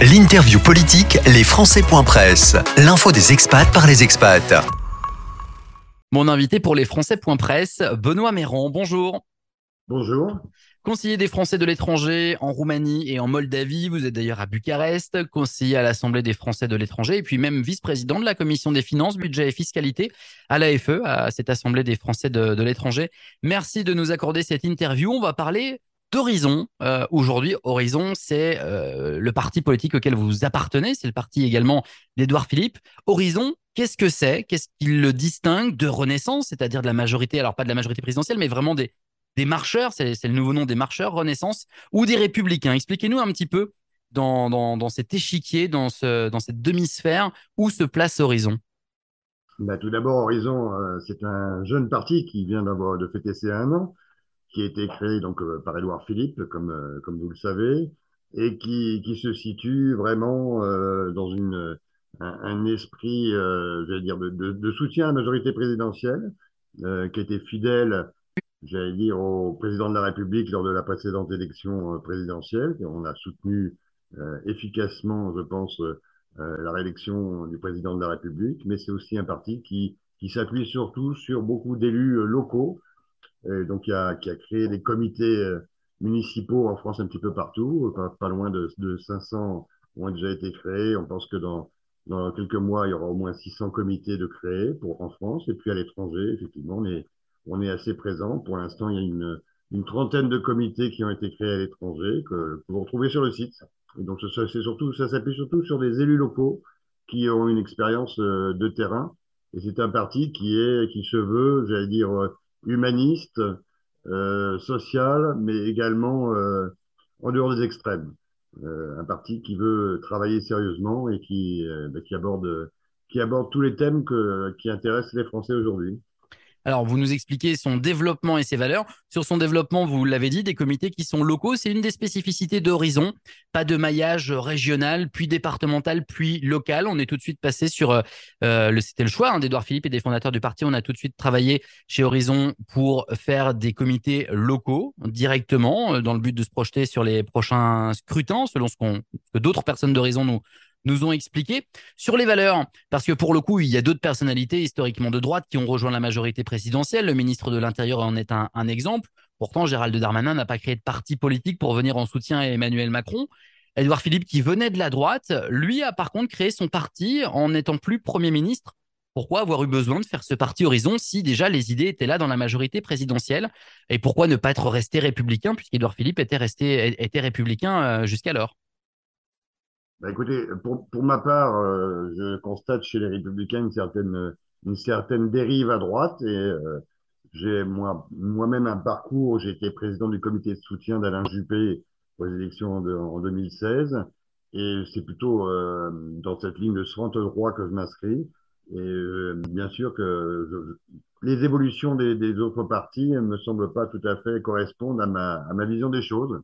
L'interview politique, les Presse. L'info des expats par les expats. Mon invité pour les Presse, Benoît Méran. Bonjour. Bonjour. Conseiller des Français de l'étranger en Roumanie et en Moldavie, vous êtes d'ailleurs à Bucarest, conseiller à l'Assemblée des Français de l'étranger et puis même vice-président de la Commission des finances, budget et fiscalité à l'AFE, à cette Assemblée des Français de, de l'étranger. Merci de nous accorder cette interview. On va parler d'Horizon. Euh, aujourd'hui, Horizon, c'est euh, le parti politique auquel vous appartenez. C'est le parti également d'Edouard Philippe. Horizon, qu'est-ce que c'est? Qu'est-ce qui le distingue de Renaissance, c'est-à-dire de la majorité, alors pas de la majorité présidentielle, mais vraiment des, des marcheurs, c'est le nouveau nom des marcheurs, Renaissance, ou des républicains? Expliquez-nous un petit peu dans, dans, cet échiquier, dans, ce, dans cette demi-sphère, où se place Horizon. Bah, tout d'abord, Horizon, euh, c'est un jeune parti qui vient d'avoir de fêter ses un an qui a été créé donc euh, par Édouard Philippe, comme, euh, comme vous le savez, et qui, qui se situe vraiment euh, dans une, un, esprit, j'allais dire, de, de, soutien à la majorité présidentielle, qui était fidèle, j'allais dire, au président de la République lors de la précédente élection présidentielle. On a soutenu efficacement, je pense, la réélection du président de la République, mais c'est aussi un parti qui, qui s'appuie surtout sur beaucoup d'élus locaux donc, il y a, qui a créé des comités euh, municipaux en France un petit peu partout, pas, loin de, de 500 ont déjà été créés. On pense que dans, quelques mois, il y aura au moins 600 comités de créés pour, en France et puis à l'étranger, effectivement, on est, assez présent. Pour l'instant, il y a une, trentaine de comités qui ont été créés à l'étranger que, vous retrouvez sur le site. Et donc, c'est surtout, ça s'appuie surtout sur des élus locaux qui ont une expérience euh, de terrain. Et c'est un parti qui est, qui se veut, j'allais dire, euh, humaniste, euh, social, mais également euh, en dehors des extrêmes. Euh, un parti qui veut travailler sérieusement et qui, bah, aborde, qui aborde tous les thèmes que, qui intéressent les Français aujourd'hui. Alors, vous nous expliquez son développement et ses valeurs. Sur son développement, vous l'avez dit, des comités qui sont locaux, c'est une des spécificités d'Horizon. Pas de maillage régional, puis départemental, puis local. On est tout de suite passé sur, euh, le, c'était le choix hein, d'Edouard Philippe et des fondateurs du parti. On a tout de suite travaillé chez Horizon pour faire des comités locaux directement, euh, dans le but de se projeter sur les prochains scrutins, selon ce, que d'autres personnes d'Horizon nous, nous ont expliqué. Sur les valeurs, parce que pour le coup, il y a d'autres personnalités historiquement de droite qui ont rejoint la majorité présidentielle. Le ministre de l'Intérieur en est un, exemple. Pourtant, Gérald Darmanin n'a pas créé de parti politique pour venir en soutien à Emmanuel Macron. Édouard Philippe, qui venait de la droite, lui a par contre créé son parti en n'étant plus Premier ministre. Pourquoi avoir eu besoin de faire ce parti Horizon si déjà les idées étaient là dans la majorité présidentielle? Et pourquoi ne pas être resté républicain puisqu'Édouard Philippe était resté était républicain euh, jusqu'alors? Bah écoutez, pour, pour ma part, euh, je constate chez les Républicains une certaine, une certaine dérive à droite et euh, j'ai moi, moi-même un parcours. J'ai été président du comité de soutien d'Alain Juppé aux élections de, en 2016 et c'est plutôt euh, dans cette ligne de centre droit que je m'inscris. Et bien sûr que les évolutions des, des, autres partis ne me semblent pas tout à fait correspondre à ma, à ma vision des choses.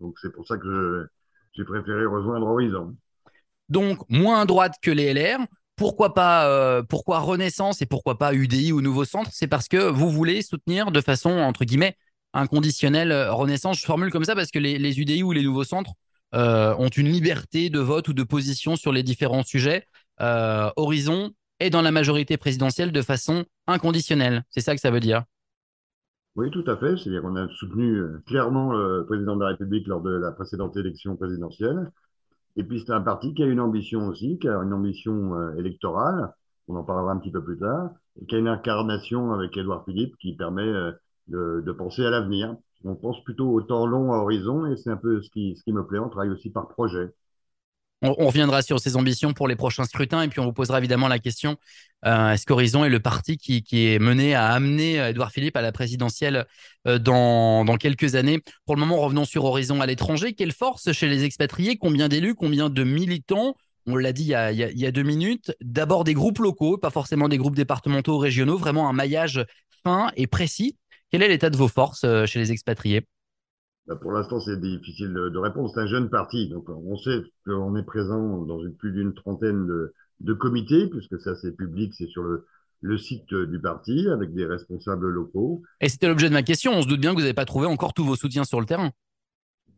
Donc c'est pour ça que je j'ai préféré rejoindre Horizon. Donc, moins droite que les LR. Pourquoi pas euh, pourquoi Renaissance et pourquoi pas UDI ou Nouveau Centre? C'est parce que vous voulez soutenir de façon, entre guillemets, inconditionnelle euh, Renaissance. Je formule comme ça parce que les, UDI ou les Nouveaux Centres euh, ont une liberté de vote ou de position sur les différents sujets. Horizon est dans la majorité présidentielle de façon inconditionnelle. C'est ça que ça veut dire. Oui, tout à fait. C'est-à-dire qu'on a soutenu euh, clairement le président de la République lors de la précédente élection présidentielle. Et puis c'est un parti qui a une ambition aussi, qui a une ambition euh, électorale, on en parlera un petit peu plus tard, et qui a une incarnation avec Édouard Philippe qui permet euh, de, de penser à l'avenir. On pense plutôt au temps long à horizon, et c'est un peu ce qui, ce qui me plaît. On travaille aussi par projet. On, reviendra sur ses ambitions pour les prochains scrutins et puis on vous posera évidemment la question euh, est-ce qu'Horizon est le parti qui, est mené à amener Edouard Philippe à la présidentielle euh, dans, quelques années? Pour le moment, revenons sur Horizon à l'étranger. Quelle force chez les expatriés? Combien d'élus? Combien de militants? On l'a dit il y, a, il y, a, deux minutes, d'abord des groupes locaux, pas forcément des groupes départementaux ou régionaux, vraiment un maillage fin et précis. Quel est l'état de vos forces euh, chez les expatriés? Bah, pour l'instant, c'est difficile de, répondre. C'est un jeune parti, donc on sait qu'on est présent dans une, plus d'une trentaine de, de, comités, puisque ça c'est public, c'est sur le, le site du parti avec des responsables locaux. Et c'était l'objet de ma question. On se doute bien que vous n'avez pas trouvé encore tous vos soutiens sur le terrain.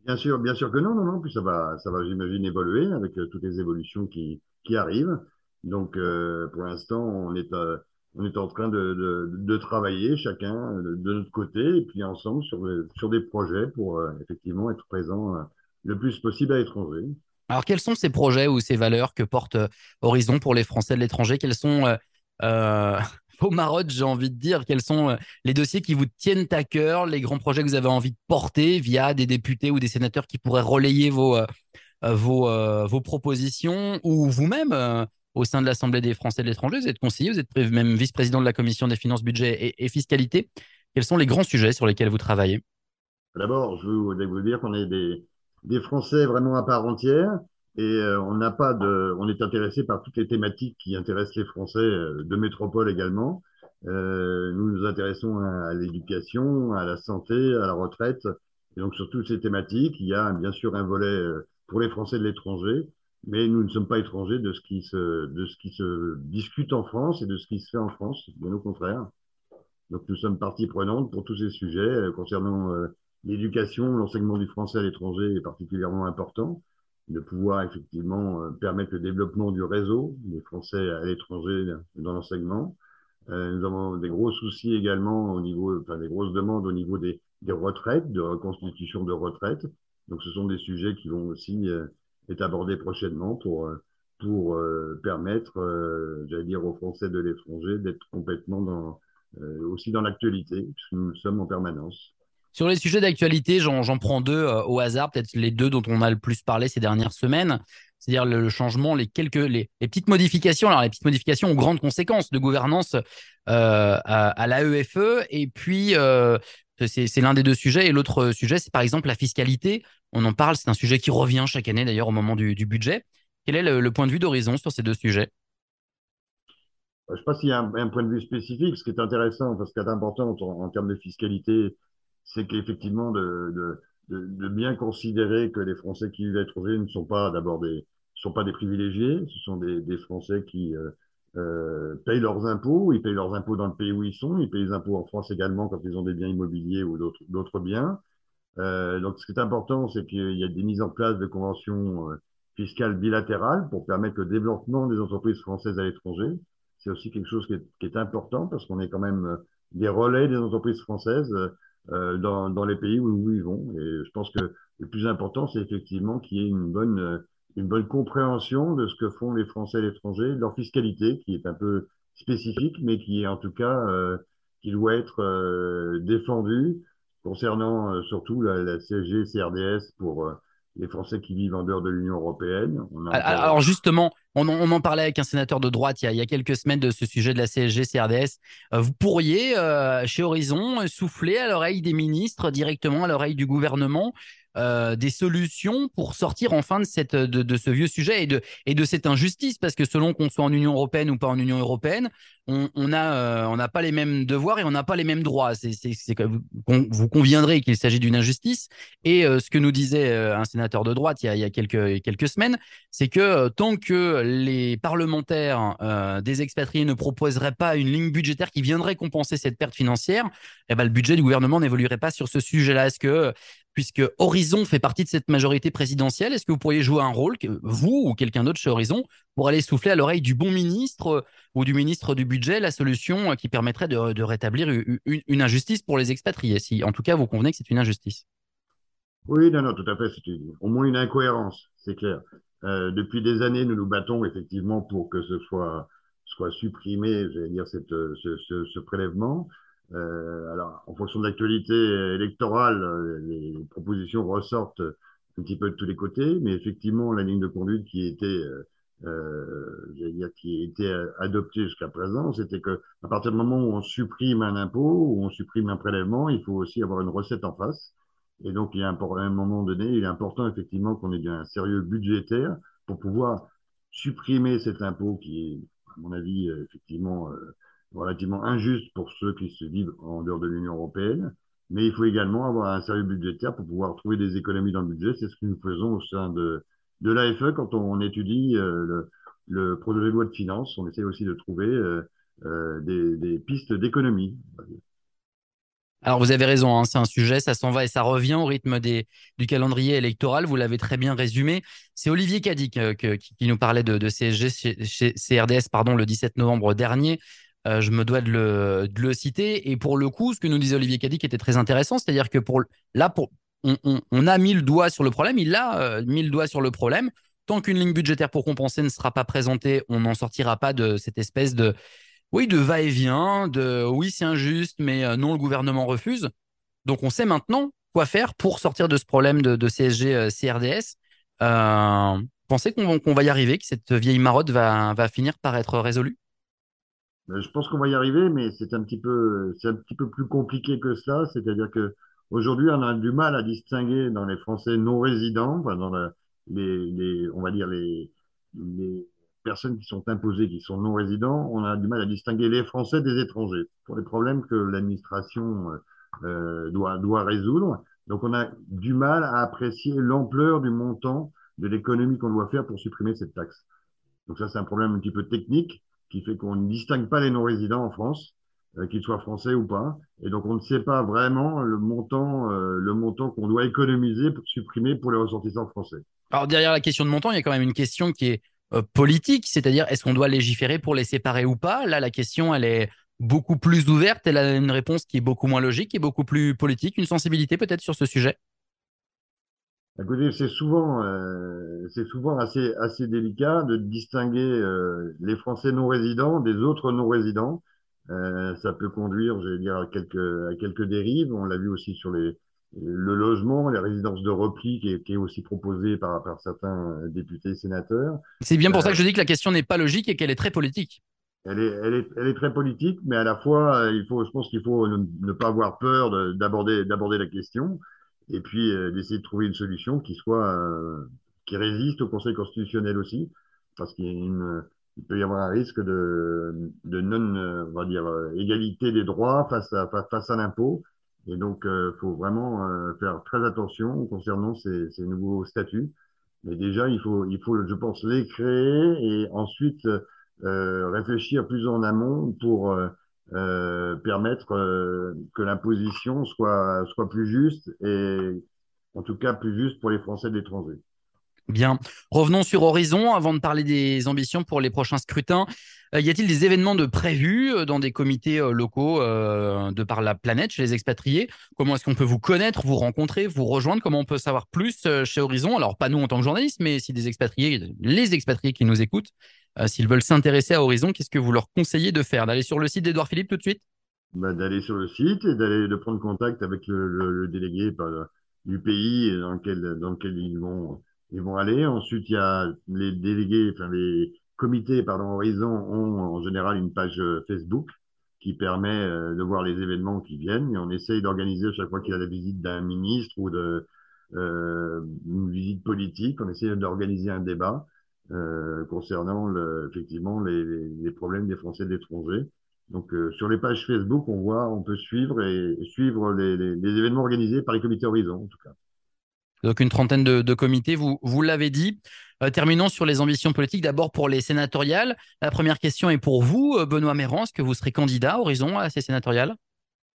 Bien sûr, bien sûr que non, non, non. Puis ça va, ça va, j'imagine, évoluer avec euh, toutes les évolutions qui, qui arrivent. Donc, euh, pour l'instant, on est, euh, on est en train de, travailler chacun de, notre côté et puis ensemble sur, des projets pour euh, effectivement être présent euh, le plus possible à l'étranger. Alors, quels sont ces projets ou ces valeurs que porte euh, Horizon pour les Français de l'étranger? Quels sont vos marottes, j'ai envie de dire? Quels sont les dossiers qui vous tiennent à cœur, les grands projets que vous avez envie de porter via des députés ou des sénateurs qui pourraient relayer vos, vos, propositions ou vous-même au sein de l'Assemblée des Français de l'étranger? Vous êtes conseiller, vous êtes même vice-président de la Commission des finances, budget et, fiscalité. Quels sont les grands sujets sur lesquels vous travaillez? D'abord, je veux vous dire qu'on est des, Français vraiment à part entière et euh, on n'a pas de, on est intéressé par toutes les thématiques qui intéressent les Français euh, de métropole également. Euh, nous nous intéressons à, à l'éducation, à la santé, à la retraite. Et donc sur toutes ces thématiques, il y a bien sûr un volet pour les Français de l'étranger, mais nous ne sommes pas étrangers de ce qui se, de ce qui se discute en France et de ce qui se fait en France, bien au contraire. Donc nous sommes partie prenante pour tous ces sujets euh, concernant euh, l'éducation, l'enseignement du français à l'étranger est particulièrement important, de pouvoir effectivement euh, permettre le développement du réseau des Français à l'étranger dans l'enseignement. Nous avons des gros soucis également au niveau, enfin des grosses demandes au niveau des, des retraites, de reconstitution de retraites. Donc ce sont des sujets qui vont aussi être abordés prochainement pour euh, pour euh, permettre, euh, j'allais dire, aux Français de l'étranger d'être complètement aussi dans l'actualité, puisque nous sommes en permanence. Sur les sujets d'actualité, j'en prends deux au hasard, peut-être les deux dont on a le plus parlé ces dernières semaines, c'est-à-dire le, changement, les quelques, les, petites modifications, alors les petites modifications aux grandes conséquences de gouvernance à, à l'AEFE, et puis c'est c'est l'un des deux sujets, et l'autre sujet, c'est par exemple la fiscalité. On en parle, c'est un sujet qui revient chaque année d'ailleurs au moment du, budget. Quel est le, point de vue d'Horizon sur ces deux sujets? Je ne sais pas s'il y a un, point de vue spécifique. Ce qui est intéressant, parce qu'il est important en, en, termes de fiscalité, c'est qu'effectivement de, bien considérer que les Français qui vivent à l'étranger ne sont pas d'abord des des privilégiés, ce sont des, Français qui euh, euh, payent leurs impôts, ils payent leurs impôts dans le pays où ils sont, ils payent les impôts en France également quand ils ont des biens immobiliers ou d'autres biens. Euh, donc ce qui est important, c'est qu'il y a des mises en place de conventions euh, fiscales bilatérales pour permettre le développement des entreprises françaises à l'étranger c'est aussi quelque chose qui est, qui est important parce qu'on est quand même euh, des relais des entreprises françaises euh, dans, dans, les pays où nous vivons. Et je pense que le plus important, c'est effectivement qu'il y ait une bonne, euh, une bonne compréhension de ce que font les Français à l'étranger, leur fiscalité qui est un peu spécifique, mais qui est en tout cas, euh, qui doit être euh, défendue concernant euh, surtout la, la CSG, CRDS pour les Français qui vivent en dehors de l'Union européenne. On a alors, justement, on, on, en parlait avec un sénateur de droite il y, a, il y, a, quelques semaines de ce sujet de la CSG, CRDS. Vous pourriez, euh, chez Horizon, souffler à l'oreille des ministres, directement à l'oreille du gouvernement, euh, des solutions pour sortir enfin de, cette, de, ce vieux sujet et de, et de cette injustice, parce que selon qu'on soit en Union européenne ou pas en Union européenne, on n'a euh, on n'a pas les mêmes devoirs et on n'a pas les mêmes droits. C'est, vous, conviendrez qu'il s'agit d'une injustice. Et euh, ce que nous disait un sénateur de droite il y a, il y a quelques, quelques semaines, c'est que tant que les parlementaires euh, des expatriés ne proposeraient pas une ligne budgétaire qui viendrait compenser cette perte financière, eh ben, le budget du gouvernement n'évoluerait pas sur ce sujet-là. Est-ce que puisque Horizon fait partie de cette majorité présidentielle, est-ce que vous pourriez jouer un rôle, vous ou quelqu'un d'autre chez Horizon, pour aller souffler à l'oreille du bon ministre ou du ministre du budget la solution qui permettrait de, rétablir une, injustice pour les expatriés, si en tout cas vous convenez que c'est une injustice? Oui, non, non, tout à fait. C'est au moins une incohérence, c'est clair. Euh, depuis des années, nous nous battons effectivement pour que ce soit, soit supprimé, j'allais dire, ce prélèvement. Euh, alors, en fonction de l'actualité électorale, les propositions ressortent un petit peu de tous les côtés, mais effectivement, la ligne de conduite qui était, euh, dire, qui était adoptée jusqu'à présent, c'était que à partir du moment où on supprime un impôt, où on supprime un prélèvement, il faut aussi avoir une recette en face. Et donc, il y a un, à un moment donné, il est important effectivement qu'on ait un sérieux budgétaire pour pouvoir supprimer cet impôt qui est, à mon avis, effectivement, euh, relativement injuste pour ceux qui se vivent en dehors de l'Union européenne. Mais il faut également avoir un sérieux budgétaire pour pouvoir trouver des économies dans le budget. C'est ce que nous faisons au sein de, de l'AFE quand on étudie euh, le, projet de loi de finances. On essaie aussi de trouver euh, euh, des, pistes d'économie. Alors vous avez raison, hein, c'est un sujet, ça s'en va et ça revient au rythme des, du calendrier électoral. Vous l'avez très bien résumé. C'est Olivier Cadic euh, qui, nous parlait de, CSG chez, CRDS pardon, le 17 novembre dernier. Euh, je me dois de le, citer. Et pour le coup, ce que nous disait Olivier Cadic était très intéressant, c'est-à-dire que pour là, on, a mis le doigt sur le problème, il a euh, mis le doigt sur le problème. Tant qu'une ligne budgétaire pour compenser ne sera pas présentée, on n'en sortira pas de cette espèce de, oui, de va-et-vient, de oui, c'est injuste, mais euh, non, le gouvernement refuse. Donc, on sait maintenant quoi faire pour sortir de ce problème de, CSG CRDS. Pensez qu'on va y arriver, que cette vieille marotte va, finir par être résolue? Je pense qu'on va y arriver, mais c'est un petit peu, c'est un petit peu plus compliqué que ça. C'est-à-dire que aujourd'hui, on a du mal à distinguer dans les Français non résidents, dans les, les, on va dire les, les personnes qui sont imposées, qui sont non résidents, on a du mal à distinguer les Français des étrangers pour les problèmes que l'administration euh, euh, doit, doit résoudre. Donc on a du mal à apprécier l'ampleur du montant de l'économie qu'on doit faire pour supprimer cette taxe. Donc ça, c'est un problème un petit peu technique qui fait qu'on ne distingue pas les non-résidents en France, euh, qu'ils soient français ou pas. Et donc on ne sait pas vraiment le montant, le montant qu'on doit économiser pour supprimer pour les ressortissants français. Alors derrière la question de montant, il y a quand même une question qui est euh, politique, c'est-à-dire est-ce qu'on doit légiférer pour les séparer ou pas? Là, la question, elle est beaucoup plus ouverte, elle a une réponse qui est beaucoup moins logique et beaucoup plus politique, une sensibilité peut-être sur ce sujet? Écoutez, c'est souvent, euh, c'est souvent assez, assez délicat de distinguer euh, les Français non résidents des autres non résidents. ça peut conduire, j'allais dire, à quelques, à quelques dérives. On l'a vu aussi sur les, le logement, les résidences de repli qui est, aussi proposé par, par certains députés et sénateurs. C'est bien pour ça que je dis que la question n'est pas logique et qu'elle est très politique. Elle est, elle, est, elle est très politique, mais à la fois, il faut, je pense qu'il faut ne, pas avoir peur d'aborder d'aborder la question et puis euh, d'essayer de trouver une solution qui soit euh, qui résiste au Conseil constitutionnel aussi, parce qu'il il peut y avoir un risque de, de non, on va dire, égalité des droits face à, face à l'impôt et donc, il euh, faut vraiment euh, faire très attention concernant ces, ces, nouveaux statuts. Mais déjà, il faut, il faut, je pense, les créer et ensuite euh, réfléchir plus en amont pour euh, permettre que l'imposition soit, soit plus juste et en tout cas plus juste pour les Français de l'étranger. Bien. Revenons sur Horizon avant de parler des ambitions pour les prochains scrutins. Euh, y a-t-il des événements de prévus euh, dans des comités euh, locaux de par la planète chez les expatriés? Comment est-ce qu'on peut vous connaître, vous rencontrer, vous rejoindre? Comment on peut savoir plus chez Horizon? Alors, pas nous en tant que journalistes, mais si des expatriés, les expatriés qui nous écoutent, s'ils veulent s'intéresser à Horizon, qu'est-ce que vous leur conseillez de faire? D'aller sur le site d'Edouard Philippe tout de suite? Bah, D'aller sur le site et d'aller de prendre contact avec le, délégué du pays dans lequel, dans lequel ils vont ils vont aller. Ensuite, il y a les délégués, enfin les comités, pardon, Horizon ont en général une page euh, Facebook qui permet euh, de voir les événements qui viennent. Et on essaye d'organiser chaque fois qu'il y a la visite d'un ministre ou de euh, une visite politique, on essaye d'organiser un débat euh, concernant le, effectivement les, les, problèmes des Français de l'étranger. Donc euh, sur les pages Facebook, on voit, on peut suivre et suivre les, les événements organisés par les comités Horizon en tout cas. Donc une trentaine de, comités, vous, vous l'avez dit. Euh, terminons sur les ambitions politiques. D'abord pour les sénatoriales. La première question est pour vous, euh, Benoît. Est-ce que vous serez candidat Horizon à ces sénatoriales?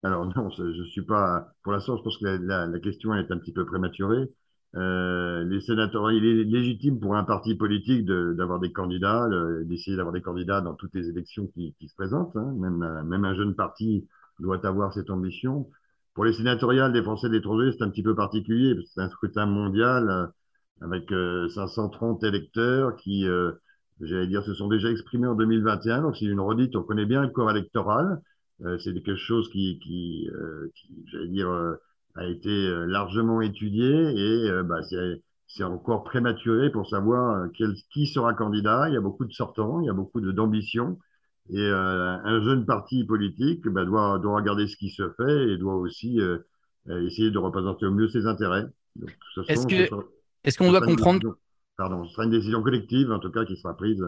Alors non, je ne suis pas. Pour l'instant, je pense que la, question est un petit peu prématurée. Euh, les sénatoriales, il est légitime pour un parti politique d'avoir des candidats, d'essayer d'avoir des candidats dans toutes les élections qui, se présentent. Hein. Même, même un jeune parti doit avoir cette ambition. Pour les sénatoriales des Français de l'étranger, c'est un petit peu particulier, parce que c'est un scrutin mondial euh, avec 530 euh, électeurs qui, euh, j'allais dire, se sont déjà exprimés en 2021. Donc c'est une redite, on connaît bien le corps électoral. c'est quelque chose qui, qui, j'allais dire, a été largement étudié et bah, c'est encore prématuré pour savoir qui sera candidat. Il y a beaucoup de sortants, il y a beaucoup d'ambition. Et euh, un jeune parti politique bah, doit, doit regarder ce qui se fait et doit aussi euh, essayer de représenter au mieux ses intérêts. Est-ce que qu'on doit comprendre Pardon, ce sera une décision collective, en tout cas, qui sera prise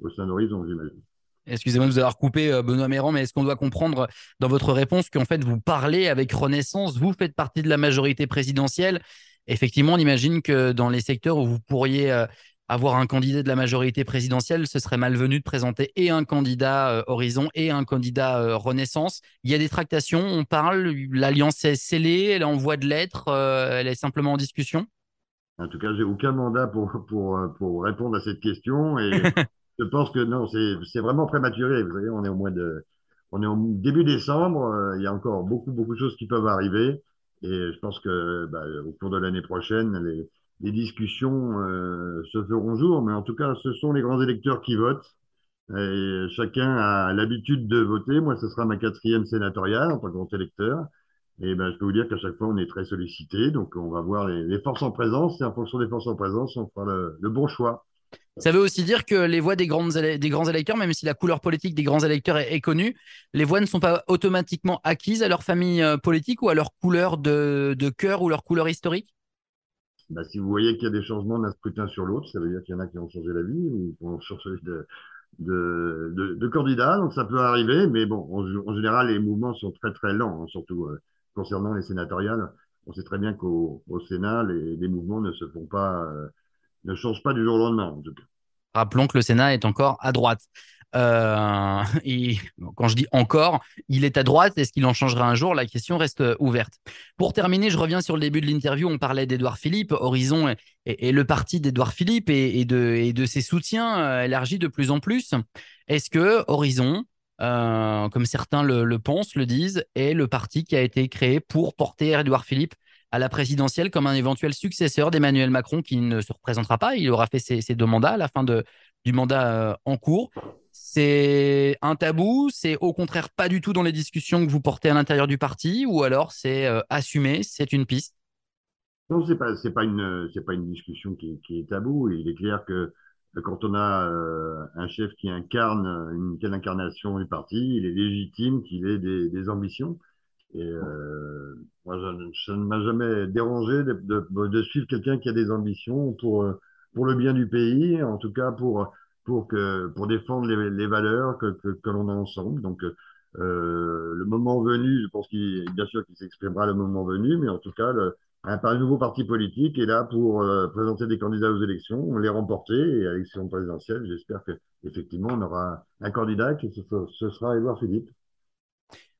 au sein d'Horizon, j'imagine. Excusez-moi de vous avoir coupé, euh, Benoît Méran, mais est-ce qu'on doit comprendre dans votre réponse qu'en fait, vous parlez avec Renaissance, vous faites partie de la majorité présidentielle? Effectivement, on imagine que dans les secteurs où vous pourriez avoir un candidat de la majorité présidentielle, ce serait malvenu de présenter et un candidat euh, Horizon et un candidat euh, Renaissance. Il y a des tractations, on parle, l'alliance est scellée, elle est en voie de l'être, euh, elle est simplement en discussion? En tout cas, j'ai aucun mandat pour, pour, pour répondre à cette question et je pense que non, c'est vraiment prématuré. Vous savez, on est au mois de, on est au début décembre, il y a encore beaucoup, beaucoup de choses qui peuvent arriver et je pense que bah, au cours de l'année prochaine, les, les discussions euh, se feront jour, mais en tout cas, ce sont les grands électeurs qui votent. Chacun a l'habitude de voter. Moi, ce sera ma quatrième sénatoriale en tant que grand électeur. Et ben, je peux vous dire qu'à chaque fois, on est très sollicité. Donc, on va voir les, forces en présence. Et en fonction des forces en présence, on fera le, bon choix. Ça veut aussi dire que les voix des, grandes, des grands électeurs, même si la couleur politique des grands électeurs est, connue, les voix ne sont pas automatiquement acquises à leur famille euh, politique ou à leur couleur de cœur ou leur couleur historique? Bah, si vous voyez qu'il y a des changements d'un scrutin sur l'autre, ça veut dire qu'il y en a qui ont changé la vie ou qui ont changé de, de, candidat. Donc ça peut arriver, mais bon, en, général, les mouvements sont très très lents, hein, surtout euh, concernant les sénatoriales. On sait très bien qu'au au Sénat, les, mouvements ne se font pas, euh, ne changent pas du jour au lendemain. Rappelons que le Sénat est encore à droite. Euh, et quand je dis encore, il est à droite. Est-ce qu'il en changera un jour? La question reste euh, ouverte. Pour terminer, je reviens sur le début de l'interview. On parlait d'Edouard Philippe. Horizon et, le parti d'Edouard Philippe et, de, ses soutiens euh, élargit de plus en plus. Est-ce que Horizon, comme certains le, pensent, le disent, est le parti qui a été créé pour porter Edouard Philippe à la présidentielle comme un éventuel successeur d'Emmanuel Macron qui ne se représentera pas? Il aura fait ses, deux mandats à la fin du mandat en cours. C'est un tabou, c'est au contraire pas du tout dans les discussions que vous portez à l'intérieur du parti, ou alors c'est euh, assumé, c'est une piste? Non, c'est pas, c'est pas une, pas une discussion qui, est tabou. Il est clair que quand on a euh, un chef qui incarne une telle incarnation du parti, il est légitime qu'il ait des, ambitions. Et euh, moi, ça ne m'a jamais dérangé de, de, de suivre quelqu'un qui a des ambitions pour pour le bien du pays, en tout cas pour pour que pour défendre les, valeurs que, que, que l'on a ensemble. Donc euh, le moment venu, je pense qu'il bien sûr qu'il s'exprimera le moment venu, mais en tout cas le, un, nouveau parti politique est là pour euh, présenter des candidats aux élections, on les remporter et à l'élection présidentielle, j'espère que effectivement on aura un candidat qui ce, sera Édouard Philippe.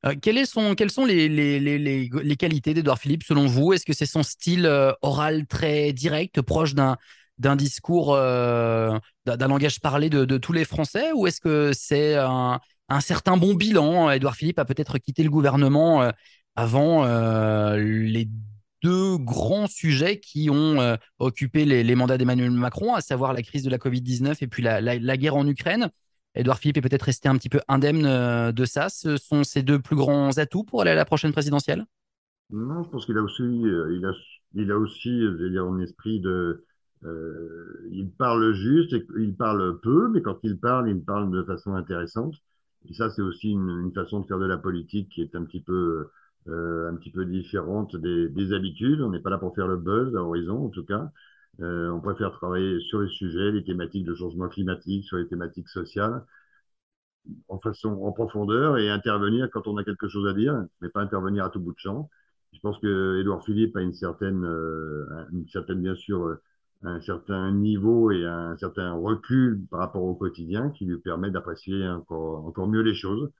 Euh, quel est son, quelles sont les, les, les, les qualités d'Edouard Philippe selon vous? Est-ce que c'est son style euh, oral très direct, proche d'un d'un discours, euh, d'un langage parlé de, tous les Français Ou est-ce que c'est un, certain bon bilan? Édouard Philippe a peut-être quitté le gouvernement euh, avant euh, les deux grands sujets qui ont occupé les, mandats d'Emmanuel Macron, à savoir la crise de la Covid-19 et puis la, guerre en Ukraine. Édouard Philippe est peut-être resté un petit peu indemne de ça. Ce sont ses deux plus grands atouts pour aller à la prochaine présidentielle? Non, je pense qu'il a aussi, il a, il a aussi, je dire, un esprit de, euh, il parle juste, il parle peu, mais quand il parle, il parle de façon intéressante. Et ça, c'est aussi une, façon de faire de la politique qui est un petit peu, euh, différente des, des habitudes. On n'est pas là pour faire le buzz à horizon, en tout cas. Euh, on préfère travailler sur les sujets, les thématiques de changement climatique, sur les thématiques sociales, en en profondeur et intervenir quand on a quelque chose à dire, mais pas intervenir à tout bout de champ. Je pense que Édouard Philippe a une certaine, une certaine bien sûr un certain niveau et un certain recul par rapport au quotidien qui lui permet d'apprécier encore, encore mieux les choses.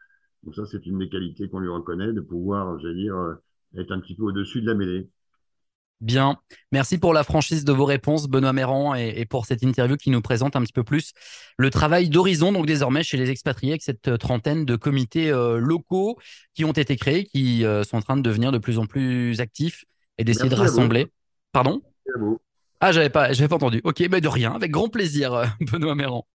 Donc ça, c'est une des qualités qu'on lui reconnaît, de pouvoir, j'allais dire, euh, être un petit peu au-dessus de la mêlée. Bien, merci pour la franchise de vos réponses, Benoît Méran, et, pour cette interview qui nous présente un petit peu plus le travail d'Horizon, donc désormais chez les expatriés, avec cette trentaine de comités euh, locaux qui ont été créés, qui euh, sont en train de devenir de plus en plus actifs et d'essayer de rassembler. Pardon? Merci à vous. Ah, j'avais pas, j'avais pas entendu. Ok, mais de rien, avec grand plaisir, euh, Benoît Méran.